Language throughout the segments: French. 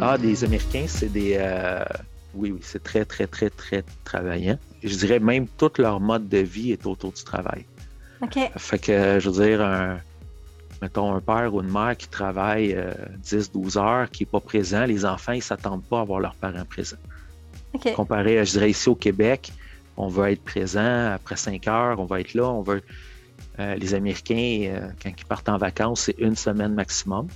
Ah, des Américains, c'est des. Euh, oui, oui, c'est très, très, très, très travaillant. Je dirais même tout leur mode de vie est autour du travail. OK. Fait que, je veux dire, un, mettons, un père ou une mère qui travaille 10-12 euh, heures, qui n'est pas présent, les enfants, ils ne s'attendent pas à voir leurs parents présents. OK. Comparé, je dirais, ici au Québec, on va être présent après 5 heures, on va être là, on veut. Euh, les Américains, quand ils partent en vacances, c'est une semaine maximum.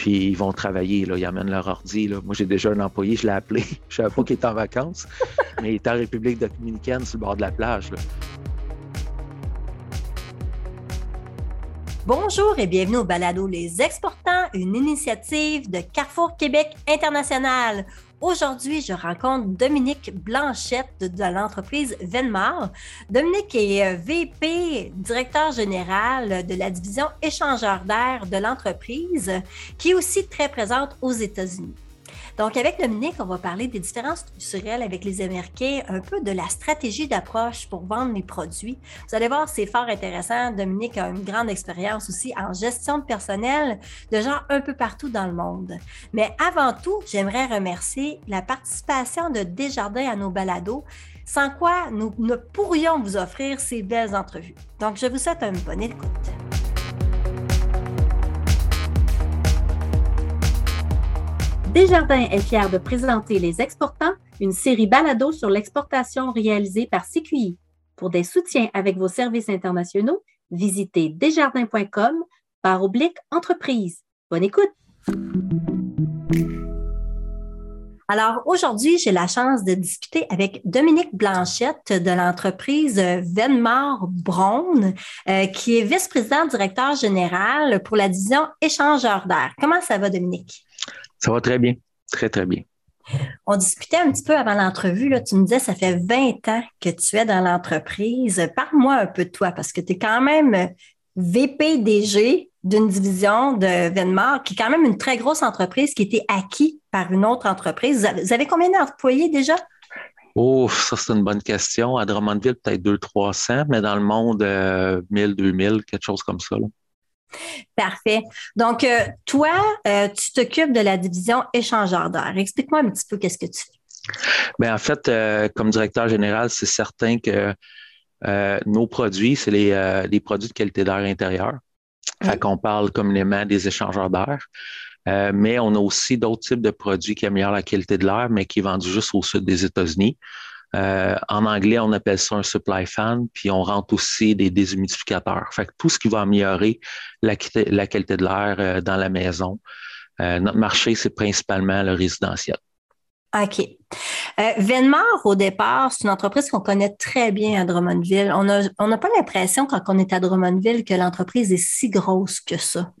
Puis ils vont travailler, là, ils amènent leur ordi. Là. Moi, j'ai déjà un employé, je l'ai appelé. Je savais pas qu'il était en vacances, mais il est en République dominicaine sur le bord de la plage. Bonjour et bienvenue au balado Les Exportants, une initiative de Carrefour Québec International. Aujourd'hui, je rencontre Dominique Blanchette de, l'entreprise Venmar. Dominique est euh, VP, directeur général de la division échangeur d'air de l'entreprise, qui est aussi très présente aux États-Unis. Donc, avec Dominique, on va parler des différences culturelles avec les Américains, un peu de la stratégie d'approche pour vendre les produits. Vous allez voir, c'est fort intéressant. Dominique a une grande expérience aussi en gestion de personnel de gens un peu partout dans le monde. Mais avant tout, j'aimerais remercier la participation de Desjardins à nos balados, sans quoi nous ne pourrions vous offrir ces belles entrevues. Donc, je vous souhaite une bonne écoute. Desjardins est fier de présenter Les Exportants, une série balado sur l'exportation réalisée par CQI. Pour des soutiens avec vos services internationaux, visitez desjardins.com par oblique entreprise. Bonne écoute! Alors aujourd'hui, j'ai la chance de discuter avec Dominique Blanchette de l'entreprise Venmar Brown, euh, qui est vice-président directeur général pour la division échangeur d'air. Comment ça va, Dominique? Ça va très bien. Très, très bien. On discutait un petit peu avant l'entrevue. Tu me disais, ça fait 20 ans que tu es dans l'entreprise. Parle-moi un peu de toi parce que tu es quand même VPDG d'une division de Venmar, qui est quand même une très grosse entreprise qui a été acquise par une autre entreprise. Vous avez combien d'employés déjà? Oh, ça, c'est une bonne question. À Drummondville, peut-être 200-300, mais dans le monde, 1000, euh, 2000, quelque chose comme ça. Parfait. Donc, euh, toi, euh, tu t'occupes de la division échangeur d'air. Explique-moi un petit peu qu'est-ce que tu fais. Bien, en fait, euh, comme directeur général, c'est certain que nos produits, c'est les, produits de qualité d'air intérieur. Fait qu'on parle communément des échangeurs d'air. mais on a aussi d'autres types de produits qui améliorent la qualité de l'air, mais qui est vendu juste au sud des États-Unis. Euh, en anglais, on appelle ça un supply fan, puis on rentre aussi des déshumidificateurs. Fait que tout ce qui va améliorer la, qualité de l'air euh, dans la maison. Euh, notre marché, c'est principalement le résidentiel. OK. Venmar, au départ, c'est une entreprise qu'on connaît très bien à Drummondville. On n'a on pas l'impression, quand on est à Drummondville, que l'entreprise est si grosse que ça.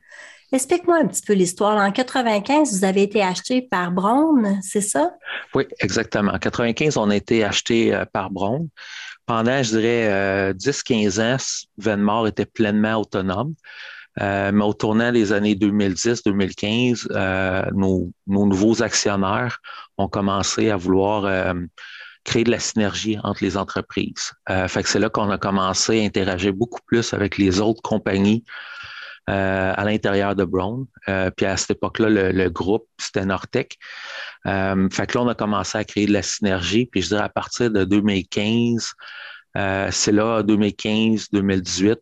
Explique-moi un petit peu l'histoire. En 95, vous avez été acheté par Brown, c'est ça? Oui, exactement. En 95, on a été acheté euh, par Brown. Pendant, je dirais, 10-15 euh, ans, Venmore était pleinement autonome. Euh, mais au tournant des années 2010-2015, nos, nouveaux actionnaires ont commencé à vouloir créer de la synergie entre les entreprises. c'est là qu'on a commencé à interagir beaucoup plus avec les autres compagnies euh, à l'intérieur de Brown. Euh, puis à cette époque-là, le, groupe, c'était Nortec. Euh, fait que là, on a commencé à créer de la synergie. Puis je dirais à partir de 2015, c'est là, 2015-2018,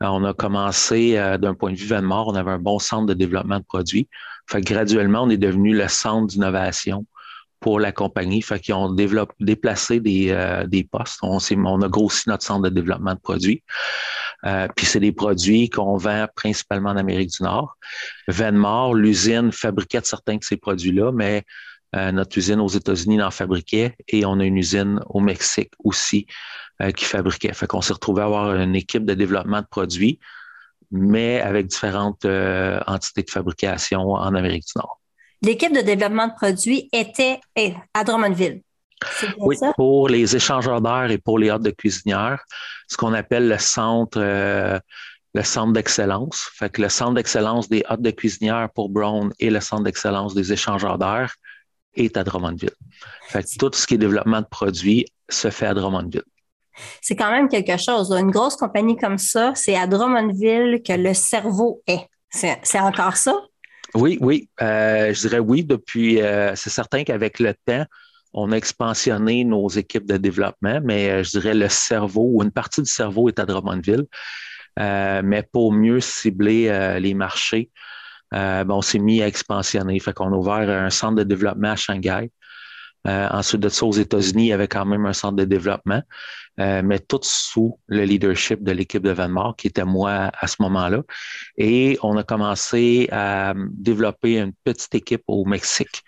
on a commencé d'un point de vue mort, on avait un bon centre de développement de produits. Fait que graduellement, on est devenu le centre d'innovation pour la compagnie. Fait qu'ils ont déplacé des, des postes. On a grossi notre centre de développement de produits. Euh, puis c'est des produits qu'on vend principalement en Amérique du Nord. Venmore, l'usine fabriquait certains de ces produits-là, mais euh, notre usine aux États-Unis en fabriquait et on a une usine au Mexique aussi euh, qui fabriquait. Fait qu'on s'est retrouvé à avoir une équipe de développement de produits, mais avec différentes entités de fabrication en Amérique du Nord. L'équipe de développement de produits était à Drummondville. Oui, pour les échangeurs d'air et pour les hôtes de cuisinière, ce qu'on appelle le centre, euh, le centre d'excellence. Fait que le centre d'excellence des hôtes de cuisinière pour Brown et le centre d'excellence des échangeurs d'air est à Drummondville. Fait que tout ce qui est développement de produits se fait à Drummondville. C'est quand même quelque chose. Une grosse compagnie comme ça, c'est à Drummondville que le cerveau est. C'est encore ça? Oui, oui. je dirais oui. Depuis, c'est certain qu'avec le temps, on a expansionné nos équipes de développement, mais je dirais le cerveau ou une partie du cerveau est à Drummondville. mais pour mieux cibler les marchés, ben, on s'est mis à expansionner. Fait qu'on a ouvert un centre de développement à Shanghai. Euh, ensuite de ça, aux États-Unis, il y avait quand même un centre de développement, euh, mais tout sous le leadership de l'équipe de Venmore, qui était moi à ce moment-là. Et on a commencé à développer une petite équipe au Mexique,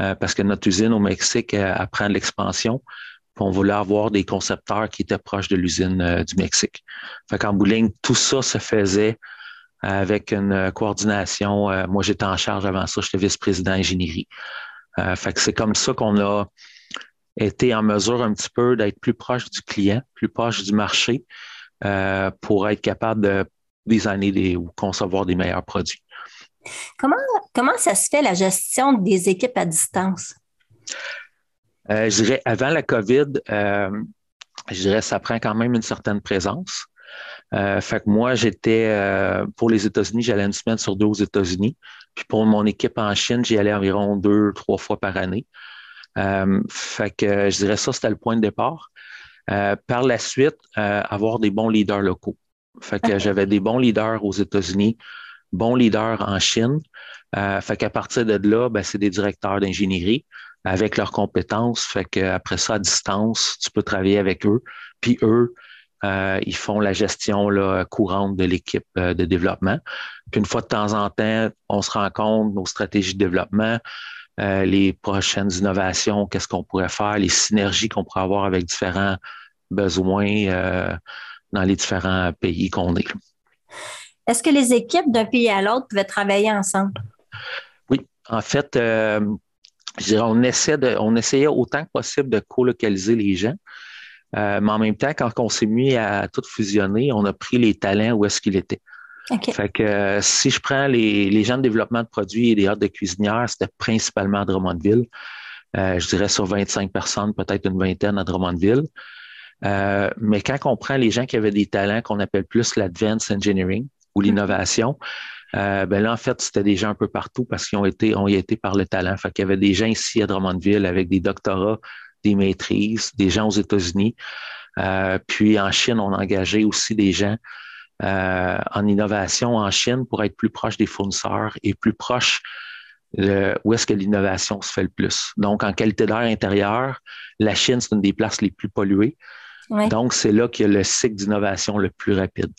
euh, parce que notre usine au Mexique apprend l'expansion. On voulait avoir des concepteurs qui étaient proches de l'usine du Mexique. Fait qu'en Bouligne, tout ça se faisait avec une coordination. moi, j'étais en charge avant ça, j'étais vice-président ingénierie. Euh, fait que c'est comme ça qu'on a été en mesure un petit peu d'être plus proche du client, plus proche du marché euh, pour être capable de designer des, ou concevoir des meilleurs produits. Comment, comment ça se fait la gestion des équipes à distance? Euh, je dirais avant la COVID, je dirais ça prend quand même une certaine présence. fait que moi, j'étais pour les États-Unis, j'allais une semaine sur deux aux États-Unis. Puis pour mon équipe en Chine, j'y allais environ deux, trois fois par année. Euh, fait que je dirais ça, c'était le point de départ. Euh, par la suite, euh, avoir des bons leaders locaux. Fait que j'avais des bons leaders aux États-Unis, bons leaders en Chine. fait qu'à partir de là, ben, c'est des directeurs d'ingénierie avec leurs compétences. Fait qu'après ça, à distance, tu peux travailler avec eux. Puis eux, euh, ils font la gestion là, courante de l'équipe euh, de développement. Puis une fois de temps en temps, on se rend compte nos stratégies de développement, euh, les prochaines innovations, qu'est-ce qu'on pourrait faire, les synergies qu'on pourrait avoir avec différents besoins dans les différents pays qu'on est. Est-ce que les équipes d'un pays à l'autre pouvaient travailler ensemble? Oui, en fait, je dirais, on, essaie de, on essayait autant que possible de colocaliser les gens. Euh, mais en même temps, quand on s'est mis à tout fusionner, on a pris les talents où est-ce qu'ils Fait que euh, si je prends les, gens de développement de produits et des ordres de cuisinières, c'était principalement à Drummondville. Euh, je dirais sur 25 personnes, peut-être une vingtaine à Drummondville. mais quand on prend les gens qui avaient des talents qu'on appelle plus l'advanced engineering ou l'innovation, ben là, en fait, c'était des gens un peu partout parce qu'ils ont été, ont été par le talent. Fait qu'il y avait des gens ici à Drummondville avec des doctorats des maîtrises, des gens aux États-Unis. Euh, puis en Chine, on a engagé aussi des gens euh, en innovation en Chine pour être plus proche des fournisseurs et plus proche de où est-ce que l'innovation se fait le plus. Donc, en qualité d'air intérieur, la Chine, c'est une des places les plus polluées. Donc, c'est là qu'il y a le cycle d'innovation le plus rapide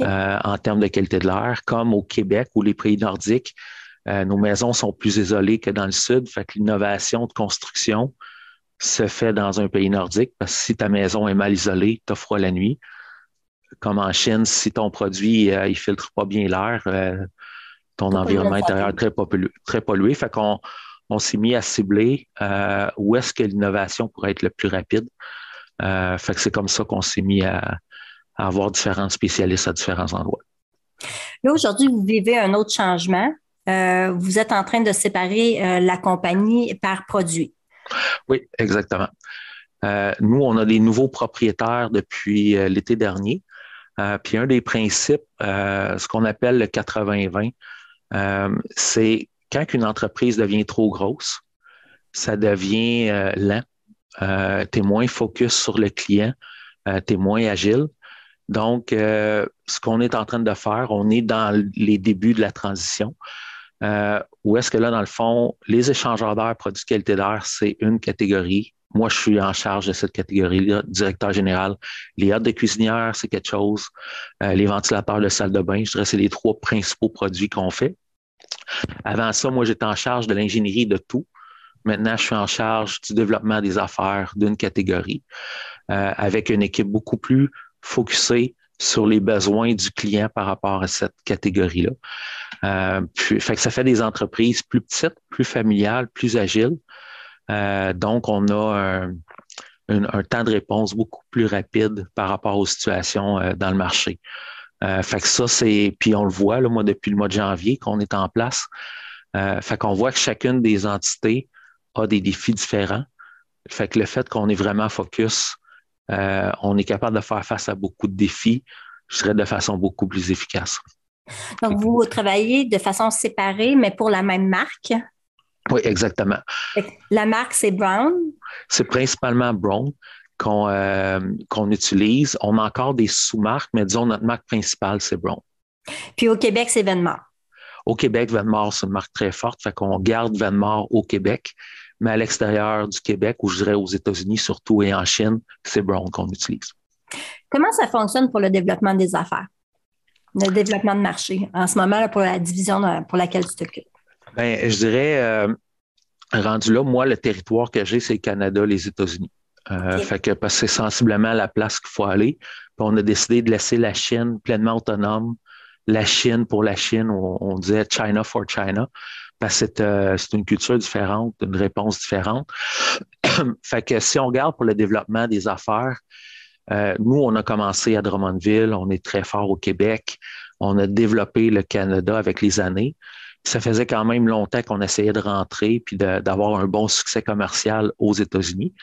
euh, en termes de qualité de l'air, comme au Québec ou les pays nordiques. nos maisons sont plus isolées que dans le sud, fait que l'innovation de construction se fait dans un pays nordique parce que si ta maison est mal isolée, tu as froid la nuit. Comme en Chine, si ton produit euh, il filtre pas bien l'air, euh, ton environnement intérieur est très, pollué, très pollué. Fait qu'on on s'est mis à cibler euh, où est-ce que l'innovation pourrait être le plus rapide. fait que c'est comme ça qu'on s'est mis à, avoir différents spécialistes à différents endroits. Là, aujourd'hui, vous vivez un autre changement. vous êtes en train de séparer la compagnie par produit. Oui, exactement. Euh, nous, on a des nouveaux propriétaires depuis euh, l'été dernier. Euh, puis un des principes, ce qu'on appelle le 80-20, c'est quand une entreprise devient trop grosse, ça devient lent. tu es moins focus sur le client, tu es moins agile. Donc, ce qu'on est en train de faire, on est dans les débuts de la transition. Euh, ou est-ce que là, dans le fond, les échangeurs d'air, produits qualité d'air, c'est une catégorie. Moi, je suis en charge de cette catégorie-là, directeur général. Les hôtes de cuisinière, c'est quelque chose. Euh, les ventilateurs de salle de bain, je dirais, c'est les trois principaux produits qu'on fait. Avant ça, moi, j'étais en charge de l'ingénierie de tout. Maintenant, je suis en charge du développement des affaires d'une catégorie euh, avec une équipe beaucoup plus focusée sur les besoins du client par rapport à cette catégorie-là. Euh, fait que ça fait des entreprises plus petites, plus familiales, plus agiles. Euh, donc, on a un, temps de réponse beaucoup plus rapide par rapport aux situations euh, dans le marché. Euh, fait que ça, c'est. Puis on le voit, là, moi, depuis le mois de janvier qu'on est en place. fait qu'on voit que chacune des entités a des défis différents. Fait que le fait qu'on est vraiment focus, on est capable de faire face à beaucoup de défis, je dirais de façon beaucoup plus efficace. Donc, vous travaillez de façon séparée, mais pour la même marque? Oui, exactement. La marque, c'est Brown? C'est principalement Brown qu'on euh, qu'on utilise. On a encore des sous-marques, mais disons, notre marque principale, c'est Brown. Puis au Québec, c'est Venmar. Au Québec, Venmar, c'est une marque très forte, fait qu'on garde Venmar au Québec, mais à l'extérieur du Québec, ou je dirais aux États-Unis surtout et en Chine, c'est Brown qu'on utilise. Comment ça fonctionne pour le développement des affaires, le développement de marché en ce moment pour la division pour laquelle tu t'occupes? Ben, je dirais, euh, rendu là, moi, le territoire que j'ai, c'est le Canada, les États-Unis. Euh, fait que parce que c'est sensiblement la place qu'il faut aller. Puis on a décidé de laisser la Chine pleinement autonome. La Chine pour la Chine, on, disait China for China, parce que euh, c'est une culture différente, une réponse différente. fait que si on regarde pour le développement des affaires, euh, nous, on a commencé à Drummondville, on est très fort au Québec, on a développé le Canada avec les années. Ça faisait quand même longtemps qu'on essayait de rentrer puis d'avoir un bon succès commercial aux États-Unis.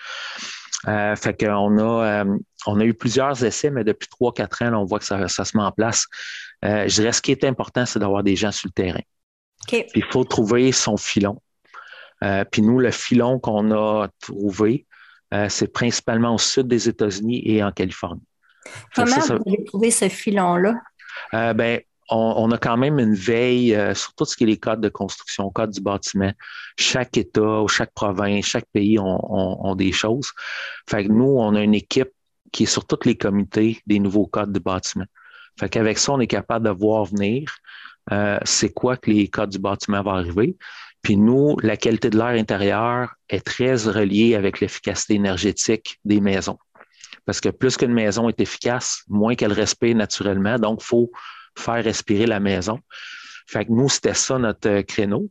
Euh, fait qu'on a, euh, on a eu plusieurs essais, mais depuis trois, quatre ans, on voit que ça, se met en place. Je dirais ce qui est important, c'est d'avoir des gens sur le terrain. Il faut trouver son filon. puis nous, le filon qu'on a trouvé, c'est principalement au sud des États-Unis et en Californie. Comment vous avez trouvé ce filon-là? ben, on, a quand même une veille euh, sur tout ce qui est les codes de construction, codes du bâtiment. Chaque État, chaque province, chaque pays ont, des choses. Fait que nous, on a une équipe qui est sur tous les comités des nouveaux codes de bâtiment. Fait qu'avec ça, on est capable de voir venir euh, c'est quoi que les codes du bâtiment vont arriver. Puis nous, la qualité de l'air intérieur est très reliée avec l'efficacité énergétique des maisons. Parce que plus qu'une maison est efficace, moins qu'elle respire naturellement. Donc, il faut faire respirer la maison. Fait que nous, c'était ça notre euh, créneau.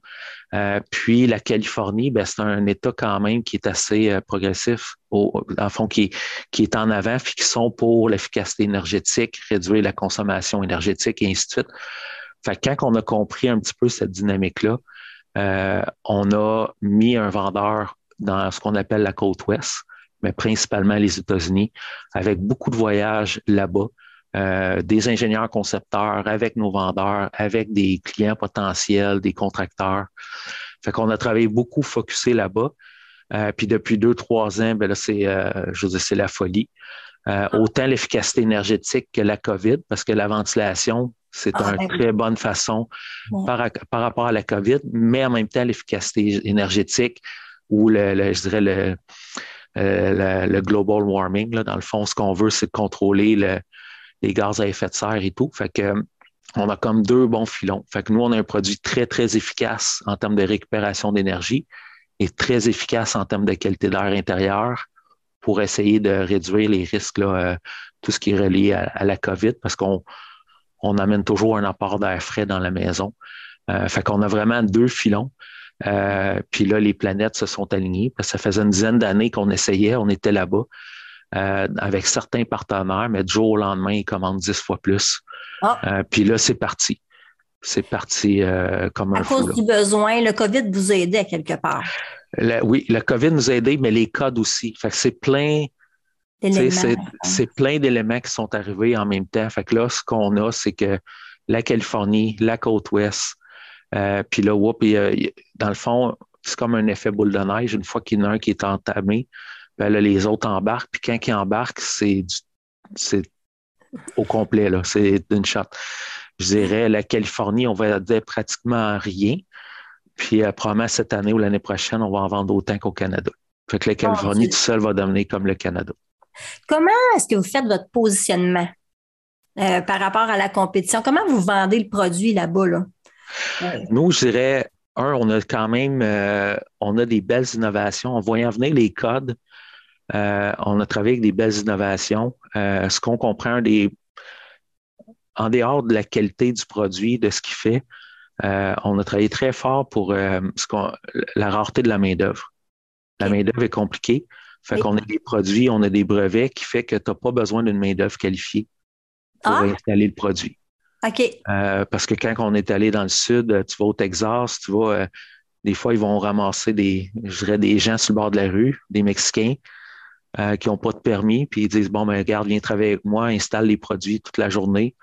Euh, puis la Californie, ben, c'est un État quand même qui est assez euh, progressif, au, en fond, qui, qui est en avant, puis qui sont pour l'efficacité énergétique, réduire la consommation énergétique et ainsi de suite. Fait que quand on a compris un petit peu cette dynamique-là, on a mis un vendeur dans ce qu'on appelle la côte ouest, mais principalement les États-Unis, avec beaucoup de voyages là-bas. Euh, des ingénieurs concepteurs avec nos vendeurs, avec des clients potentiels, des contracteurs. Fait qu'on a travaillé beaucoup focusé là-bas. Euh, puis depuis deux, trois ans, ben là, c'est, euh, je veux c'est la folie. autant l'efficacité énergétique que la COVID, parce que la ventilation, c'est ah, une ben très bonne façon par, rapport à la COVID, mais en même temps, l'efficacité énergétique ou le, je dirais le, le, global warming, là, dans le fond, ce qu'on veut, c'est de contrôler le, les gaz à effet de serre et tout. Fait que on a comme deux bons filons. Fait que nous, on a un produit très, très efficace en termes de récupération d'énergie et très efficace en termes de qualité d'air intérieur pour essayer de réduire les risques, là, euh, tout ce qui est relié à, la COVID, parce qu'on on amène toujours un apport d'air frais dans la maison. Euh, fait qu'on a vraiment deux filons. Euh, puis là, les planètes se sont alignées parce que ça faisait une dizaine d'années qu'on essayait, on était là-bas. Euh, avec certains partenaires, mais du jour au lendemain, ils commandent dix fois plus. Ah. Puis là, c'est parti. C'est parti comme un À cause du besoin, le COVID vous a aidé à quelque part. oui, le COVID nous a aidé, mais les codes aussi. Fait que c'est plein. C'est plein d'éléments qui sont arrivés en même temps. Fait que là, ce qu'on a, c'est que la Californie, la côte ouest, puis là, dans le fond, c'est comme un effet boule de neige. Une fois qu'il y en a un qui est entamé, ben là, les autres embarquent. Puis quand ils embarquent, c'est c'est au complet, là. C'est d'une shot. Je dirais, la Californie, on va dire pratiquement rien. Puis euh, probablement cette année ou l'année prochaine, on va en vendre autant qu'au Canada. Fait que la Californie tout seul va devenir comme le Canada. Comment est-ce que vous faites votre positionnement euh, par rapport à la compétition? Comment vous vendez le produit là-bas? Là? Nous, je dirais, un, on a quand même euh, on a des belles innovations. En voyant venir les codes, euh, on a travaillé avec des belles innovations. Euh, ce qu'on comprend des, en dehors de la qualité du produit, de ce qu'il fait, euh, on a travaillé très fort pour la rareté de la main-d'œuvre. La main-d'œuvre est compliquée. Fait qu'on a des produits, on a des brevets qui fait que tu n'as pas besoin d'une main-d'œuvre qualifiée pour ah! installer le produit. OK. parce que quand on est allé dans le sud, tu vas au Texas, tu vas, des fois, ils vont ramasser des, je dirais, des gens sur le bord de la rue, des Mexicains, euh, qui n'ont pas de permis, puis ils disent Bon, ben, regarde, viens travailler avec moi, installe les produits toute la journée.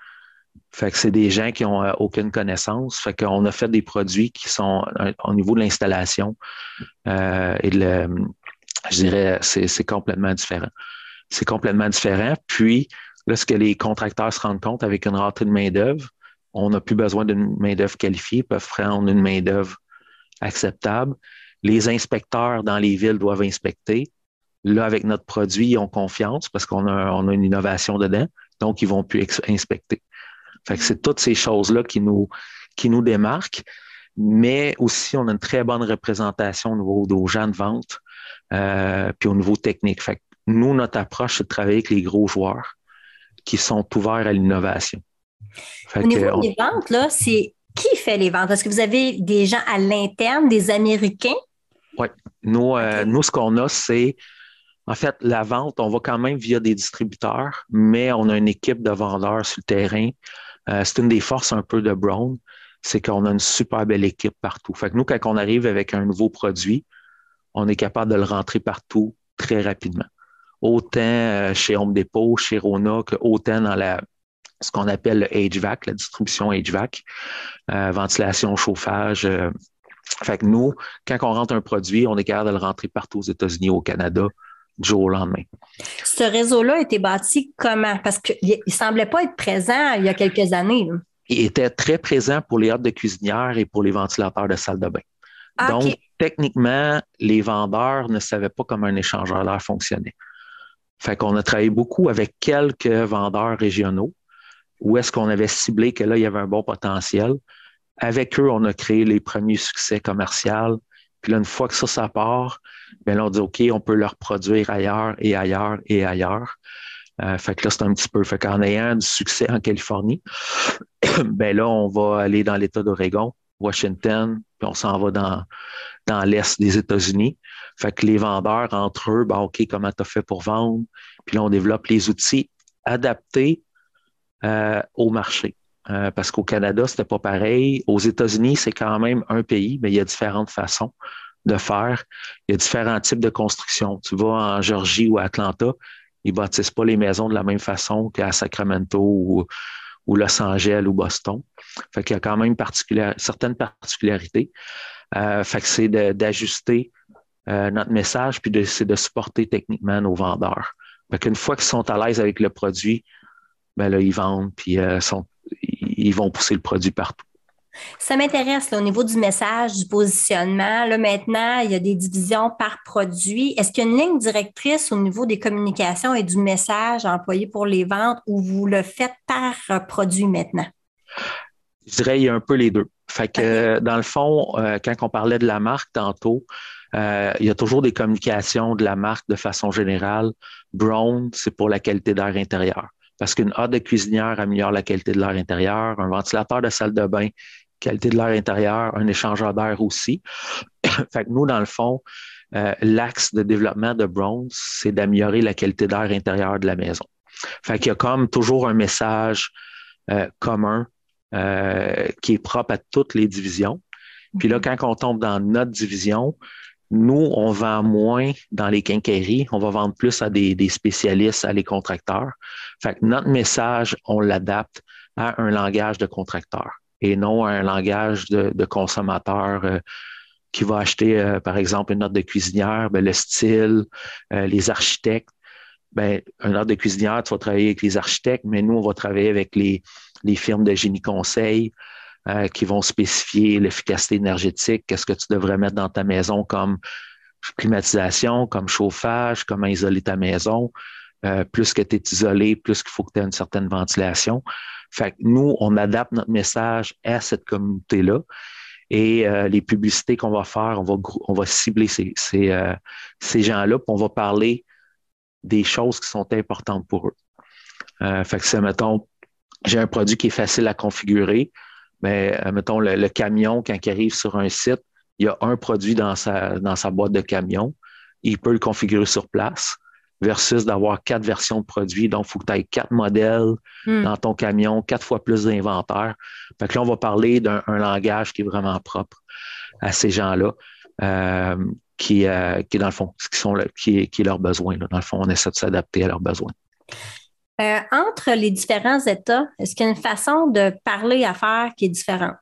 Fait que c'est des gens qui n'ont aucune connaissance. Fait qu'on a fait des produits qui sont au niveau de l'installation et le, je dirais, c'est complètement différent. C'est complètement différent. Puis, là, ce que les contracteurs se rendent compte avec une rentrée de main-d'œuvre, on n'a plus besoin d'une main-d'œuvre qualifiée, ils peuvent prendre une main-d'œuvre acceptable. Les inspecteurs dans les villes doivent inspecter. Là, avec notre produit, ils ont confiance parce qu'on a, on a une innovation dedans, donc ils vont plus inspecter. Fait que c'est toutes ces choses-là qui nous, qui nous démarquent, mais aussi on a une très bonne représentation au niveau de gens de vente, euh, puis au niveau technique. Fait que nous, notre approche, c'est de travailler avec les gros joueurs qui sont ouverts à l'innovation. Au niveau des ventes, là, c'est qui fait les ventes? Est-ce que vous avez des gens à l'interne, des Américains? Oui. Nous, euh, nous, ce qu'on a, c'est en fait la vente, on va quand même via des distributeurs, mais on a une équipe de vendeurs sur le terrain. Euh, c'est une des forces un peu de Brown, c'est qu'on a une super belle équipe partout. Fait que nous, quand on arrive avec un nouveau produit, on est capable de le rentrer partout très rapidement. Autant euh, chez Home Depot, chez Rona, que autant dans la ce qu'on appelle le HVAC, la distribution HVAC, euh, ventilation, chauffage. Euh. fait que nous, quand on rentre un produit, on est capable de le rentrer partout aux États-Unis, au Canada, du jour au lendemain. Ce réseau-là a été bâti comment? Parce qu'il ne semblait pas être présent il y a quelques années. Il était très présent pour les hôtes de cuisinière et pour les ventilateurs de salle de bain. Ah, Donc, techniquement, les vendeurs ne savaient pas comment un échangeur d'air fonctionnait. Fait qu'on a travaillé beaucoup avec quelques vendeurs régionaux où est-ce qu'on avait ciblé que là, il y avait un bon potentiel. Avec eux, on a créé les premiers succès commerciaux. Puis là, une fois que ça, ça part, bien là, on dit OK, on peut leur produire ailleurs et ailleurs et ailleurs. Euh, fait que là, c'est un petit peu. Fait qu'en ayant du succès en Californie, ben là, on va aller dans l'État d'Oregon, Washington, puis on s'en va dans, dans l'Est des États-Unis. Fait que les vendeurs, entre eux, ben, OK, comment tu as fait pour vendre? Puis là, on développe les outils adaptés euh, au marché. Euh, parce qu'au Canada, c'était pas pareil. Aux États-Unis, c'est quand même un pays, mais il y a différentes façons de faire. Il y a différents types de construction. Tu vas en Georgie ou à Atlanta, ils bâtissent pas les maisons de la même façon qu'à Sacramento ou, Los Angeles ou Boston. Fait qu'il y a quand même certaines particularités. Euh, fait que c'est d'ajuster notre message, puis c'est de supporter techniquement nos vendeurs. Fait qu'une fois qu'ils sont à l'aise avec le produit, ben là, ils vendent, puis euh, ils vont pousser le produit partout. Ça m'intéresse au niveau du message, du positionnement. Là, maintenant, il y a des divisions par produit. Est-ce qu'il y a une ligne directrice au niveau des communications et du message employé pour les ventes ou vous le faites par euh, produit maintenant? Je dirais il y a un peu les deux. Fait que dans le fond, euh, quand on parlait de la marque tantôt, il y a toujours des communications de la marque de façon générale. Brown, c'est pour la qualité d'air intérieur parce qu'une hotte de cuisinière améliore la qualité de l'air intérieur, un ventilateur de salle de bain, qualité de l'air intérieur, un échangeur d'air aussi. fait que nous, dans le fond, euh, l'axe de développement de Bronze, c'est d'améliorer la qualité d'air intérieur de la maison. Fait qu'il y a comme toujours un message euh, commun euh, qui est propre à toutes les divisions. Puis là, mm-hmm. quand on tombe dans notre division, nous, on vend moins dans les quincailleries, on va vendre plus à des, spécialistes, à les contracteurs. Fait que notre message, on l'adapte à un langage de contracteur et non un langage de, consommateur euh, qui va acheter, euh, par exemple, une note de cuisinière, ben, le style, euh, les architectes. Ben, un note de cuisinière, tu vas travailler avec les architectes, mais nous, on va travailler avec les, les firmes de génie conseil, qui vont spécifier l'efficacité énergétique, qu'est-ce que tu devrais mettre dans ta maison comme climatisation, comme chauffage, comment isoler ta maison. Plus que tu es isolé, plus qu'il faut que tu aies une certaine ventilation. Fait que nous, on adapte notre message à cette communauté-là. Et euh, les publicités qu'on va faire, on va, on va cibler ces, ces, ces gens-là, puis on va parler des choses qui sont importantes pour eux. fait que c'est, mettons, j'ai un produit qui est facile à configurer mais euh, mettons le, camion, quand il arrive sur un site, il y a un produit dans sa, dans sa boîte de camion. Il peut le configurer sur place versus d'avoir quatre versions de produits. Donc, il faut que tu aies quatre modèles hmm. dans ton camion, quatre fois plus d'inventaire. Fait que là, on va parler d'un langage qui est vraiment propre à ces gens-là, euh, qui, euh, qui, dans le fond, qui, sont qui, qui est leur besoin. Dans le fond, on essaie de s'adapter à leurs besoins. Euh, entre les différents États, est-ce qu'il y a une façon de parler à faire qui est différente?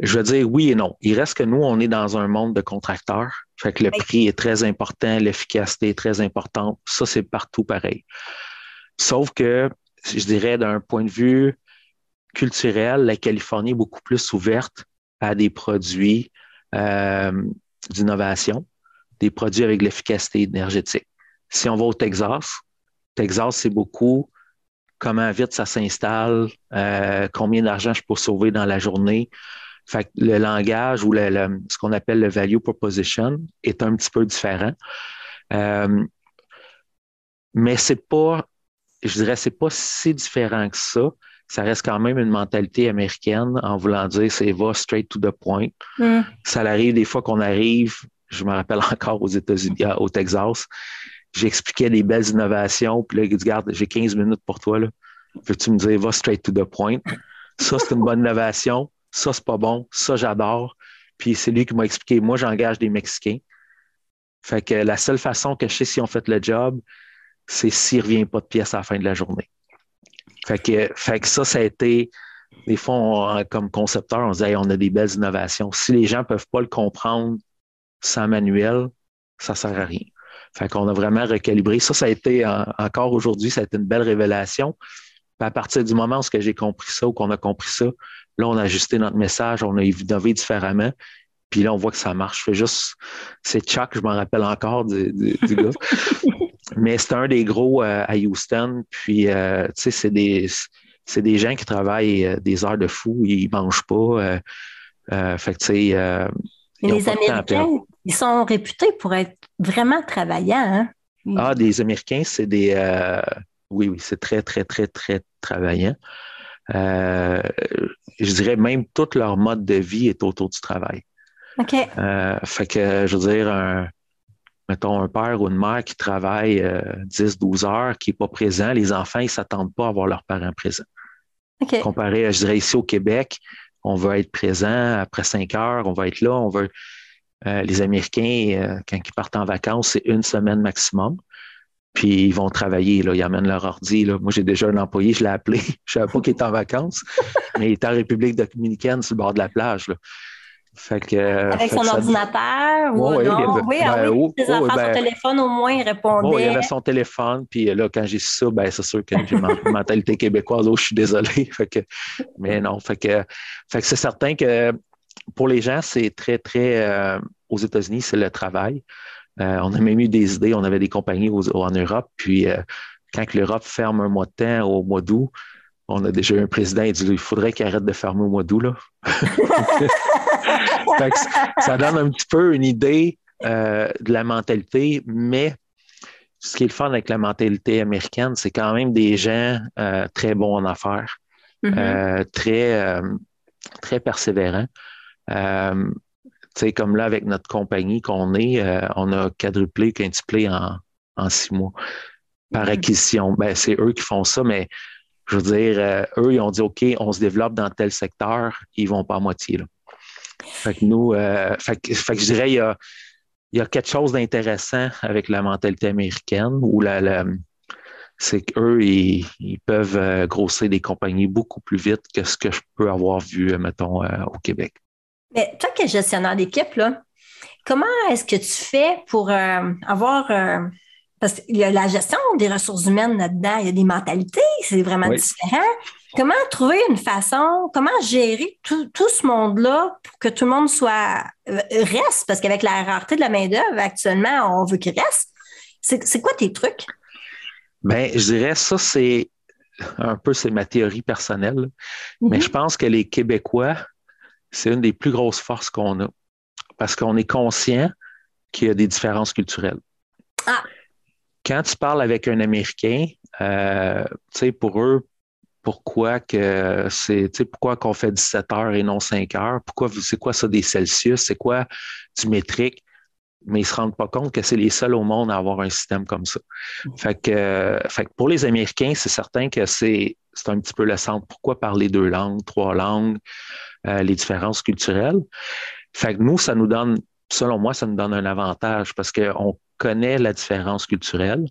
Je veux dire oui et non. Il reste que nous, on est dans un monde de contracteurs. Fait que le prix est très important, l'efficacité est très importante. Ça, c'est partout pareil. Sauf que, je dirais, d'un point de vue culturel, la Californie est beaucoup plus ouverte à des produits euh, d'innovation, des produits avec l'efficacité énergétique. Si on va au Texas, Texas, c'est beaucoup comment vite ça s'installe, euh, combien d'argent je peux sauver dans la journée. Fait que le langage ou le, ce qu'on appelle le value proposition est un petit peu différent. Euh, mais c'est pas, je dirais, c'est pas si différent que ça. Ça reste quand même une mentalité américaine en voulant dire c'est va straight to the point. Mm. Ça arrive des fois qu'on arrive, je me rappelle encore aux États-Unis, au Texas, j'expliquais des belles innovations, puis là, il dit, regarde, j'ai 15 minutes pour toi, là. Veux-tu me dire, va straight to the point? Ça, c'est une bonne innovation. Ça, c'est pas bon. Ça, j'adore. Puis c'est lui qui m'a expliqué, moi, j'engage des Mexicains. Fait que la seule façon que je sais si on fait le job, c'est s'il ne revient pas de pièces à la fin de la journée. Fait que, fait que ça, ça a été, des fois, comme concepteur, on disait, on a des belles innovations. Si les gens ne peuvent pas le comprendre sans manuel, ça ne sert à rien. Fait qu'on a vraiment recalibré. Ça, ça a été encore aujourd'hui, ça a été une belle révélation. à partir du moment où j'ai compris ça ou qu'on a compris ça, là, on a ajusté notre message, on a innové différemment. Puis là, on voit que ça marche. Je fais juste, c'est Chuck, je m'en rappelle encore du, gars. Mais c'est un des gros euh, à Houston. Puis, euh, tu sais, c'est des, c'est des gens qui travaillent euh, des heures de fou, ils mangent pas. fait que, tu sais, les Américains, ils sont réputés pour être vraiment travaillants. Hein? Ah, des Américains, c'est des. Oui, oui, c'est très, très, très, très travaillant. Euh, je dirais même tout leur mode de vie est autour du travail. OK. Euh, fait que, je veux dire, un, mettons, un père ou une mère qui travaille 10, 12 heures, qui n'est pas présent, les enfants, ils ne s'attendent pas à avoir leurs parents présents. OK. Comparé, je dirais, ici au Québec, on va être présent après cinq heures, on va être là, on veut. Euh, les Américains, euh, quand ils partent en vacances, c'est une semaine maximum. Puis ils vont travailler, là, ils amènent leur ordi. Là. Moi, j'ai déjà un employé, je l'ai appelé. Je ne savais pas qu'il était en vacances, mais il est en République dominicaine sur le bord de la plage. Là. Fait Avec son ordinateur ou non? oui, ah ben, oui, ses enfants, son ben, téléphone au moins, il répondait. il avait son téléphone, puis là, quand j'ai su ça, ben, c'est sûr que j'ai ma mentalité québécoise, oh, je suis désolé. Fait que, mais non, fait que, fait que c'est certain que pour les gens, c'est très, très, euh, aux États-Unis, c'est le travail. Euh, on a même eu des idées, on avait des compagnies en Europe, puis euh, quand l'Europe ferme un mois de temps au mois d'août, on a déjà eu un président qui dit il faudrait qu'il arrête de fermer au mois d'août. Là. ça donne un petit peu une idée euh, de la mentalité, mais ce qui est le fun avec la mentalité américaine, c'est quand même des gens euh, très bons en affaires, mm-hmm. euh, très, très persévérants. Comme là, avec notre compagnie qu'on est, on a quadruplé, quintuplé en, en six mois par mm-hmm. acquisition. Ben, c'est eux qui font ça, mais je veux dire, euh, eux, ils ont dit, OK, on se développe dans tel secteur, ils vont pas à moitié. Là. Fait que nous, euh, fait, que, je dirais, il y a, il y a quelque chose d'intéressant avec la mentalité américaine où la, c'est qu'eux, ils, peuvent euh, grossir des compagnies beaucoup plus vite que ce que je peux avoir vu, mettons, au Québec. Mais toi qui es gestionnaire d'équipe, là, comment est-ce que tu fais pour avoir parce qu'il y a la gestion des ressources humaines là-dedans, il y a des mentalités, c'est vraiment différent. Comment trouver une façon, comment gérer tout, ce monde-là pour que tout le monde soit euh, reste? Parce qu'avec la rareté de la main-d'œuvre, actuellement, on veut qu'il reste. C'est quoi tes trucs? Bien, je dirais ça, c'est un peu c'est ma théorie personnelle. Mais mm-hmm. je pense que les Québécois, c'est une des plus grosses forces qu'on a. Parce qu'on est conscient qu'il y a des différences culturelles. Ah quand tu parles avec un Américain, euh, tu sais, pour eux, pourquoi que c'est, pourquoi qu'on fait 17 heures et non 5 heures? Pourquoi, c'est quoi ça des Celsius? C'est quoi du métrique? Mais ils se rendent pas compte que c'est les seuls au monde à avoir un système comme ça. Fait que, fait que pour les Américains, c'est certain que c'est, c'est un petit peu le centre. Pourquoi parler deux langues, trois langues, euh, les différences culturelles? Fait que nous, ça nous donne, selon moi, ça nous donne un avantage parce qu'on connaît la différence culturelle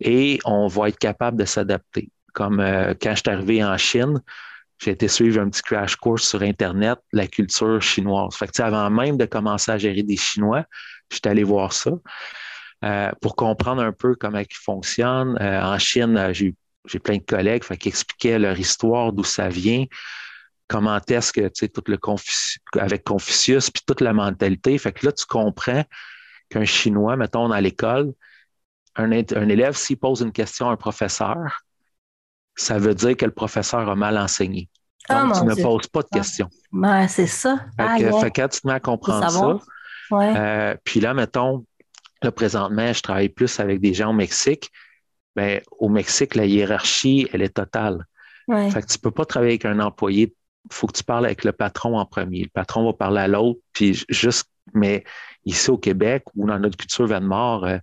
et on va être capable de s'adapter. Comme euh, quand je suis arrivé en Chine, j'ai été suivre un petit crash course sur Internet, la culture chinoise. Fait que, avant même de commencer à gérer des Chinois, j'étais allé voir ça euh, pour comprendre un peu comment ils fonctionnent. En Chine, j'ai plein de collègues qui expliquaient leur histoire, d'où ça vient, comment est-ce que, tu sais, tout le avec Confucius, puis toute la mentalité. Fait que là, tu comprends qu'un Chinois, mettons, à l'école, un, un élève, s'il pose une question à un professeur, ça veut dire que le professeur a mal enseigné. Ah, Donc, tu ne poses pas de ah. questions. c'est ça. Fait, que, fait quand tu te mets à comprendre ça, euh, puis là, mettons, là, présentement, je travaille plus avec des gens au Mexique. Ben, au Mexique, la hiérarchie, elle est totale. Fait que tu peux pas travailler avec un employé. Il faut que tu parles avec le patron en premier. Le patron va parler à l'autre, puis juste, mais ici au Québec ou dans notre culture Venmore, euh,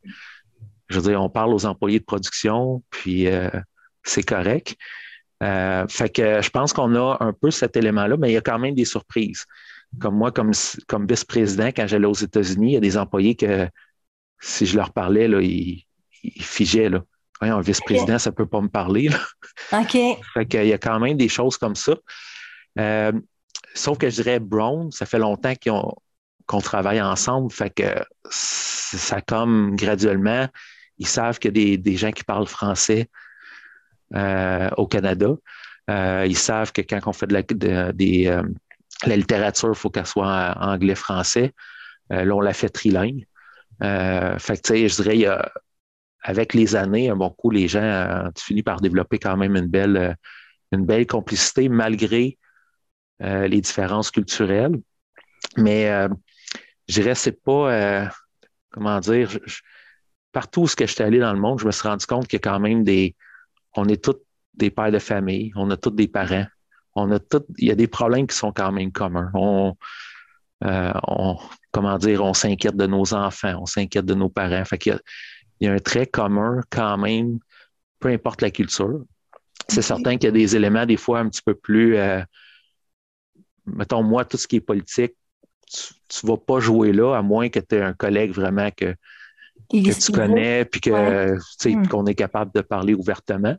je veux dire, on parle aux employés de production, puis euh, c'est correct. Euh, fait que je pense qu'on a un peu cet élément-là, mais il y a quand même des surprises. Comme moi, comme, comme vice-président, quand j'allais aux États-Unis, il y a des employés que si je leur parlais, là, ils, ils figeaient. Là. un vice-président, ça ne peut pas me parler. OK. Fait qu'il y a quand même des choses comme ça. Euh, sauf que je dirais Brown, ça fait longtemps qu'on travaille ensemble. Fait que ça comme graduellement, ils savent qu'il y a des gens qui parlent français euh, au Canada. Euh, ils savent que quand on fait de la, littérature, il faut qu'elle soit anglais-français. là, on l'a fait trilingue. fait que, je dirais, avec les années, un bon coup, les gens ont fini par développer quand même une belle complicité malgré les différences culturelles. Mais je dirais, c'est pas, comment dire, partout où je suis allé dans le monde, je me suis rendu compte qu'il y a quand même des, on est tous des pères de famille, on a tous des parents, on a tout, il y a des problèmes qui sont quand même communs. On, euh, comment dire, on s'inquiète de nos enfants, on s'inquiète de nos parents. Fait qu'il y a, il y a un trait commun quand même, peu importe la culture. C'est certain qu'il y a des éléments des fois un petit peu plus, euh, mettons moi, tout ce qui est politique, tu ne vas pas jouer là, à moins que tu aies un collègue vraiment que, que tu connais, puis hmm. qu'on est capable de parler ouvertement.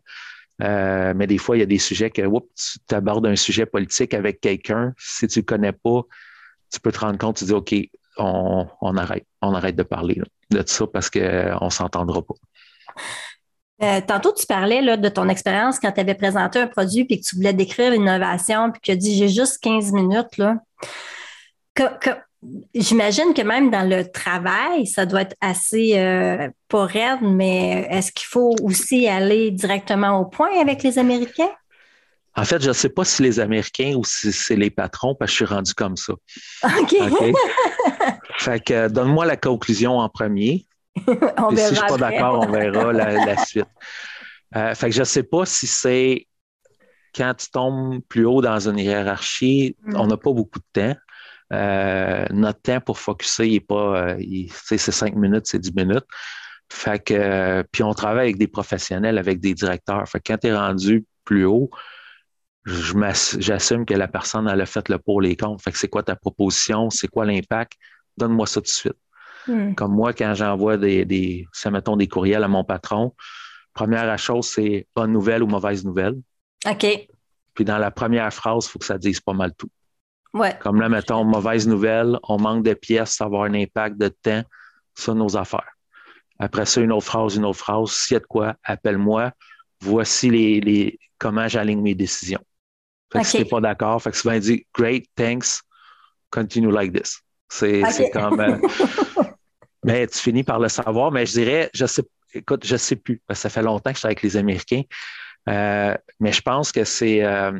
Euh, mais des fois, il y a des sujets que tu abordes un sujet politique avec quelqu'un, si tu ne connais pas, tu peux te rendre compte, tu dis OK, on, on arrête, on arrête de parler de ça parce qu'on ne s'entendra pas. Euh, tantôt, tu parlais là, de ton expérience quand tu avais présenté un produit puis que tu voulais décrire l'innovation, puis que tu as dit j'ai juste 15 minutes. Là. J'imagine que même dans le travail, ça doit être assez euh, pas raide, mais est-ce qu'il faut aussi aller directement au point avec les Américains? En fait, je ne sais pas si les Américains ou si c'est les patrons, parce que je suis rendu comme ça. OK. fait que donne-moi la conclusion en premier. on si je ne suis pas d'accord, on verra la, suite. Euh, fait que je ne sais pas si c'est quand tu tombes plus haut dans une hiérarchie, on mm. n'a pas beaucoup de temps. Euh, notre temps pour focuser, il pas, euh, c'est cinq minutes, c'est dix minutes. Fait que, puis on travaille avec des professionnels, avec des directeurs. Fait que quand tu es rendu plus haut, j'assume que la personne elle a fait le pour les comptes. Fait que c'est quoi ta proposition? C'est quoi l'impact? Donne-moi ça tout de suite. Hmm. Comme moi, quand j'envoie des, des, mettons des courriels à mon patron, première chose, c'est bonne nouvelle ou mauvaise nouvelle. OK. Puis dans la première phrase, il faut que ça dise pas mal tout. Comme là, mettons, mauvaise nouvelle, on manque de pièces, ça va avoir un impact de temps sur nos affaires. Après ça, une autre phrase, une autre phrase. S'il y a de quoi, appelle-moi. Voici les, les comment j'aligne mes décisions. Fait que si tu n'es pas d'accord, fait que souvent, il dit Great, thanks, continue like this. C'est comme. Euh, mais tu finis par le savoir, mais je dirais, je sais, écoute, je sais plus, parce que ça fait longtemps que je suis avec les Américains. Euh, mais je pense que c'est. Euh,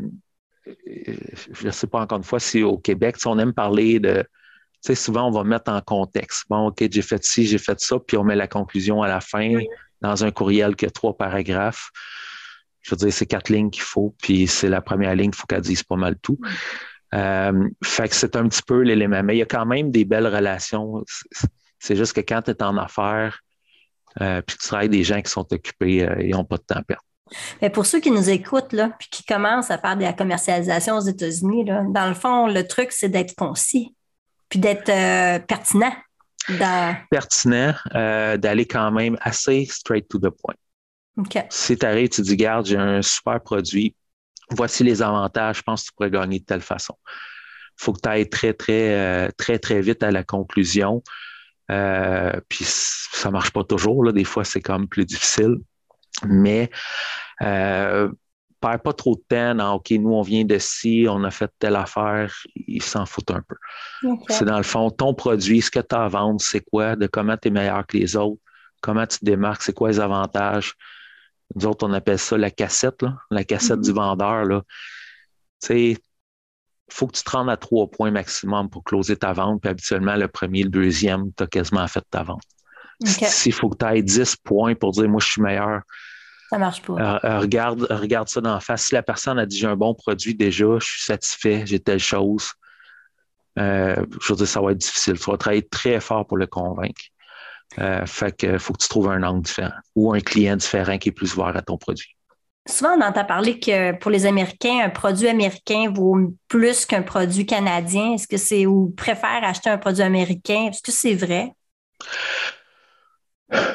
je ne sais pas encore une fois si au Québec, on aime parler de, tu sais, souvent on va mettre en contexte. Bon, OK, j'ai fait ci, j'ai fait ça, puis on met la conclusion à la fin dans un courriel qui a trois paragraphes. Je veux dire, c'est quatre lignes qu'il faut, puis c'est la première ligne, il faut qu'elle dise pas mal tout. Euh, fait que c'est un petit peu l'élément. Mais il y a quand même des belles relations. C'est juste que quand tu es en affaires, euh, puis tu travailles avec des gens qui sont occupés, euh, ils n'ont pas de temps à perdre. Mais pour ceux qui nous écoutent, là, puis qui commencent à faire de la commercialisation aux États-Unis, dans le fond, le truc, c'est d'être concis, puis d'être euh, pertinent. pertinent d'aller quand même assez straight to the point. Si tu arrives, tu dis, garde, j'ai un super produit, voici les avantages, je pense que tu pourrais gagner de telle façon. Il faut que tu ailles très, très, très, très vite à la conclusion. Euh, puis ça marche pas toujours. Là. Des fois, c'est quand même plus difficile. Mais euh, perds pas trop de temps dans OK, nous, on vient de ci, on a fait telle affaire, ils s'en foutent un peu. C'est dans le fond, ton produit, ce que tu as à vendre, c'est quoi, de comment tu es meilleur que les autres, comment tu te démarques, c'est quoi les avantages. Nous autres, on appelle ça la cassette, là, la cassette du mm-hmm. vendeur. Là. Tu sais, faut que tu te rendes à trois points maximum pour closer ta vente. Puis habituellement, le premier, le deuxième, tu as quasiment fait ta vente. S'il faut que tu ailles 10 points pour dire moi, je suis meilleur. Ça marche pas. Euh, euh, regarde, regarde ça dans la face. Si la personne a dit j'ai un bon produit déjà, je suis satisfait, j'ai telle chose. Euh, je veux dire, ça va être difficile. Il faut travailler très fort pour le convaincre. fait que faut que tu trouves un angle différent ou un client différent qui est plus ouvert à ton produit. Souvent, on entend parler que pour les Américains, un produit américain vaut plus qu'un produit canadien. Est-ce que c'est ou préfèrent acheter un produit américain? Est-ce que c'est vrai?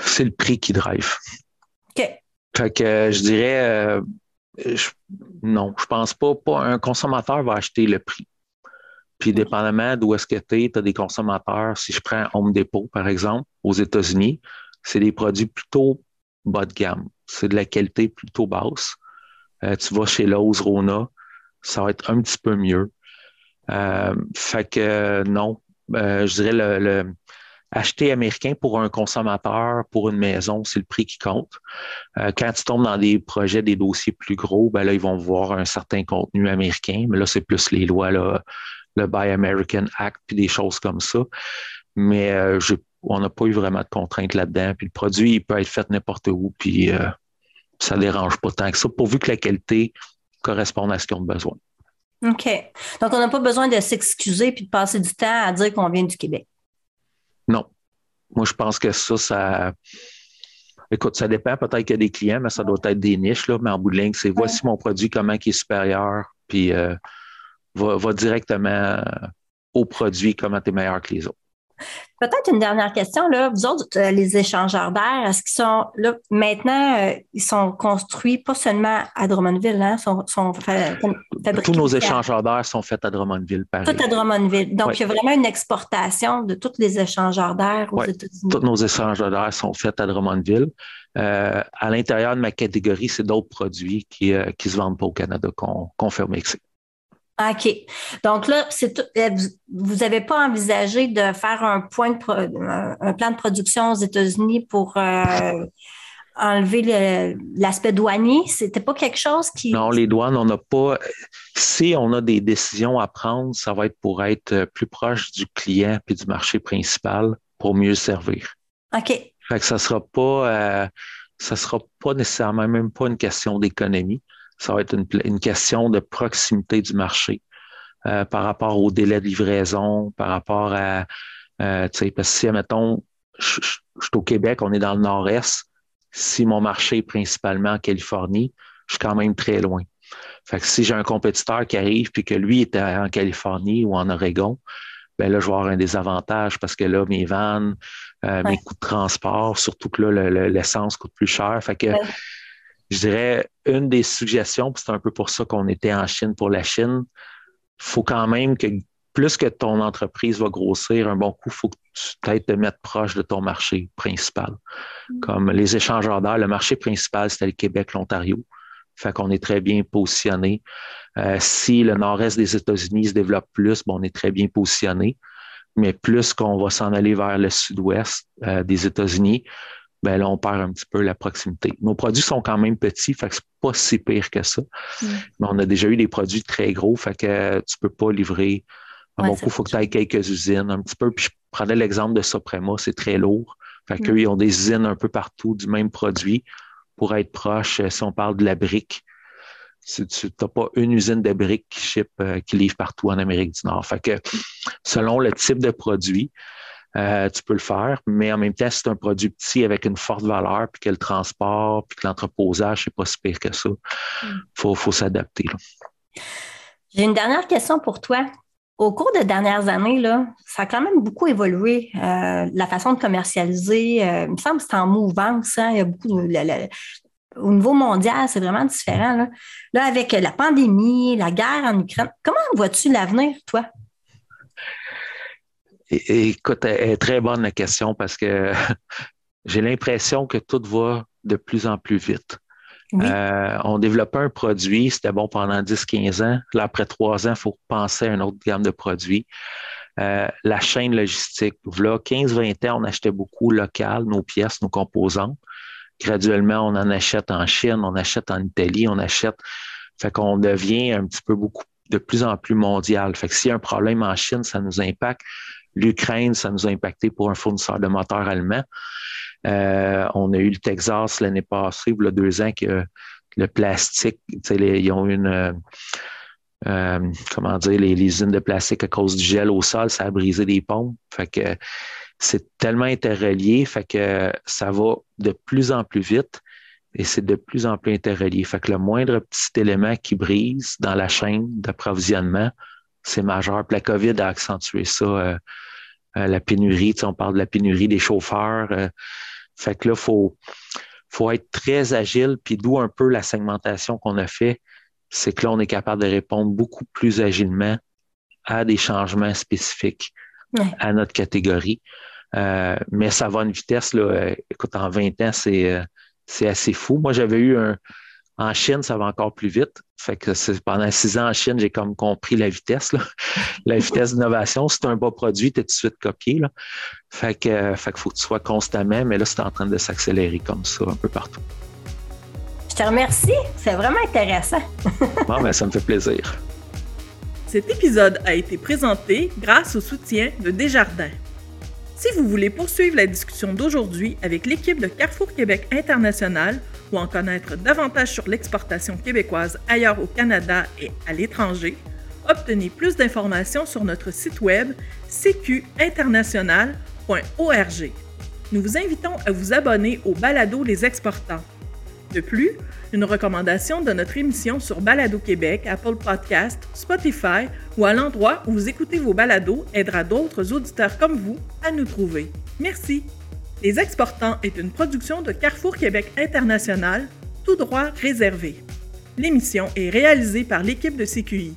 C'est le prix qui drive. OK. Fait que je dirais euh, non, je pense pas, pas. Un consommateur va acheter le prix. Puis, dépendamment d'où est-ce que tu es, tu as des consommateurs. Si je prends Home Depot, par exemple, aux États-Unis, c'est des produits plutôt bas de gamme c'est de la qualité plutôt basse. Euh, tu vas chez Lowe's, Rona, ça va être un petit peu mieux. Euh, fait que non, euh, je dirais le, acheter américain pour un consommateur, pour une maison, c'est le prix qui compte. quand tu tombes dans des projets, des dossiers plus gros, ben là, ils vont voir un certain contenu américain, mais là, c'est plus les lois, là, le Buy American Act, puis des choses comme ça. Mais on n'a pas eu vraiment de contraintes là-dedans. Puis le produit, il peut être fait n'importe où, puis ça ne dérange pas tant que ça, pourvu que la qualité corresponde à ce qu'ils ont besoin. OK. Donc, on n'a pas besoin de s'excuser puis de passer du temps à dire qu'on vient du Québec. Non. Moi, je pense que ça, ça. Écoute, ça dépend. Peut-être qu'il y a des clients, mais ça doit être des niches, là. Mais en bout de ligne, c'est voici mon produit, comment il est supérieur, puis euh, va, va, directement au produit, comment tu es meilleur que les autres. Peut-être une dernière question. Là. Vous autres, euh, les échangeurs d'air, est-ce qu'ils sont là maintenant, euh, ils sont construits pas seulement à Drummondville, hein, sont, sont Tous nos échangeurs d'air sont faits à Drummondville, Tout à Drummondville. Donc, il y a vraiment une exportation de tous les échangeurs d'air aux États-Unis. Tous nos échangeurs d'air sont faits à Drummondville. Euh, à l'intérieur de ma catégorie, c'est d'autres produits qui ne se vendent pas au Canada qu'on fait au Mexique. OK. Donc là, euh, vous n'avez pas envisagé de faire un, point de un plan de production aux États-Unis pour euh, enlever l'aspect douanier? C'était pas quelque chose qui. Non, les douanes, on n'a pas. Si on a des décisions à prendre, ça va être pour être plus proche du client et du marché principal pour mieux servir. OK. Fait que ça sera pas. Euh, ça sera pas nécessairement même pas une question d'économie ça va être une, question de proximité du marché euh, par rapport au délai de livraison, par rapport à, euh, tu sais, parce que si, admettons, je, suis au Québec, on est dans le nord-est, si mon marché est principalement en Californie, je suis quand même très loin. Fait que si j'ai un compétiteur qui arrive puis que lui est en Californie ou en Oregon, ben là, je vais avoir un désavantage parce que là, mes vannes, euh, mes coûts de transport, surtout que là, l'essence coûte plus cher. Fait que je dirais, une des suggestions, c'est un peu pour ça qu'on était en Chine pour la Chine, il faut quand même que plus que ton entreprise va grossir, un bon coup, il faut que tu peut-être te mettes proche de ton marché principal. Mm. Comme les échangeurs d'air, le marché principal, c'était le Québec, l'Ontario. Fait qu'on est très bien positionné. Euh, si le nord-est des États-Unis se développe plus, bon, on est très bien positionné. Mais plus qu'on va s'en aller vers le sud-ouest euh, des États-Unis, ben là, on perd un petit peu la proximité. Nos produits sont quand même petits, fait que c'est pas si pire que ça. Mm. Mais on a déjà eu des produits très gros, fait que tu peux pas livrer. À mon coup, il faut que tu aies quelques usines un petit peu. Puis je prenais l'exemple de Soprema, c'est très lourd. Fait qu'eux, mm. ils ont des usines un peu partout du même produit pour être proche. Euh, si on parle de la brique, tu n'as pas une usine de briques qui ship, euh, qui livre partout en Amérique du Nord. Fait que selon le type de produit, euh, tu peux le faire, mais en même temps, c'est un produit petit avec une forte valeur, puis que le transport, puis que l'entreposage, c'est pas si pire que ça. Il mm. faut, faut s'adapter. J'ai une dernière question pour toi. Au cours des dernières années, là, ça a quand même beaucoup évolué, euh, la façon de commercialiser. Euh, il me semble que c'est en mouvance. Hein, il y a beaucoup au niveau mondial, c'est vraiment différent. Là. là, avec la pandémie, la guerre en Ukraine, comment vois-tu l'avenir, toi? Écoute, très bonne la question parce que j'ai l'impression que tout va de plus en plus vite. Euh, on développait un produit, c'était bon pendant 10-15 ans. Là, après trois ans, il faut penser à une autre gamme de produits. Euh, la chaîne logistique. Là, 15-20 ans, on achetait beaucoup local, nos pièces, nos composantes. Graduellement, on en achète en Chine, on achète en Italie, on achète. Fait qu'on devient un petit peu beaucoup de plus en plus mondial. Fait que s'il y a un problème en Chine, ça nous impacte. L'Ukraine, ça nous a impacté pour un fournisseur de moteurs allemand. Euh, on a eu le Texas l'année passée, il y a deux ans, que le plastique, ils ont une. Euh, euh, comment dire, les, usines de plastique à cause du gel au sol, ça a brisé des pompes. Fait que c'est tellement interrelié, fait que ça va de plus en plus vite et c'est de plus en plus interrelié. Fait que le moindre petit élément qui brise dans la chaîne d'approvisionnement, c'est majeur. Puis la COVID a accentué ça, la pénurie. On parle de la pénurie des chauffeurs. Fait que là, il faut, faut être très agile, puis d'où un peu la segmentation qu'on a fait, c'est que là, on est capable de répondre beaucoup plus agilement à des changements spécifiques à notre catégorie. Euh, mais ça va à une vitesse, là, écoute, en 20 ans, c'est, euh, c'est assez fou. Moi, j'avais eu un, en Chine, ça va encore plus vite. Fait que pendant six ans en Chine, j'ai comme compris la vitesse, la vitesse d'innovation. Si tu un beau produit, tu es tout de suite copié. Là. Fait que, fait faut que tu sois constamment, mais là, c'est en train de s'accélérer comme ça un peu partout. Je te remercie. C'est vraiment intéressant. bon, ben, ça me fait plaisir. Cet épisode a été présenté grâce au soutien de Desjardins. Si vous voulez poursuivre la discussion d'aujourd'hui avec l'équipe de Carrefour Québec International, ou en connaître davantage sur l'exportation québécoise ailleurs au Canada et à l'étranger, obtenez plus d'informations sur notre site web cqinternational.org. Nous vous invitons à vous abonner au Balado Les Exportants. De plus, une recommandation de notre émission sur Balado Québec, Apple Podcast, Spotify ou à l'endroit où vous écoutez vos balados aidera d'autres auditeurs comme vous à nous trouver. Merci. Les Exportants est une production de Carrefour Québec International, tout droit réservé. L'émission est réalisée par l'équipe de CQI.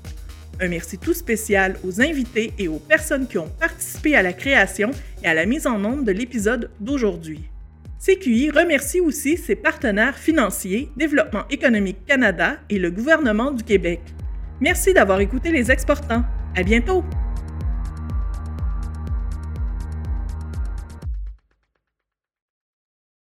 Un merci tout spécial aux invités et aux personnes qui ont participé à la création et à la mise en ombre de l'épisode d'aujourd'hui. CQI remercie aussi ses partenaires financiers, Développement économique Canada et le gouvernement du Québec. Merci d'avoir écouté les exportants. À bientôt!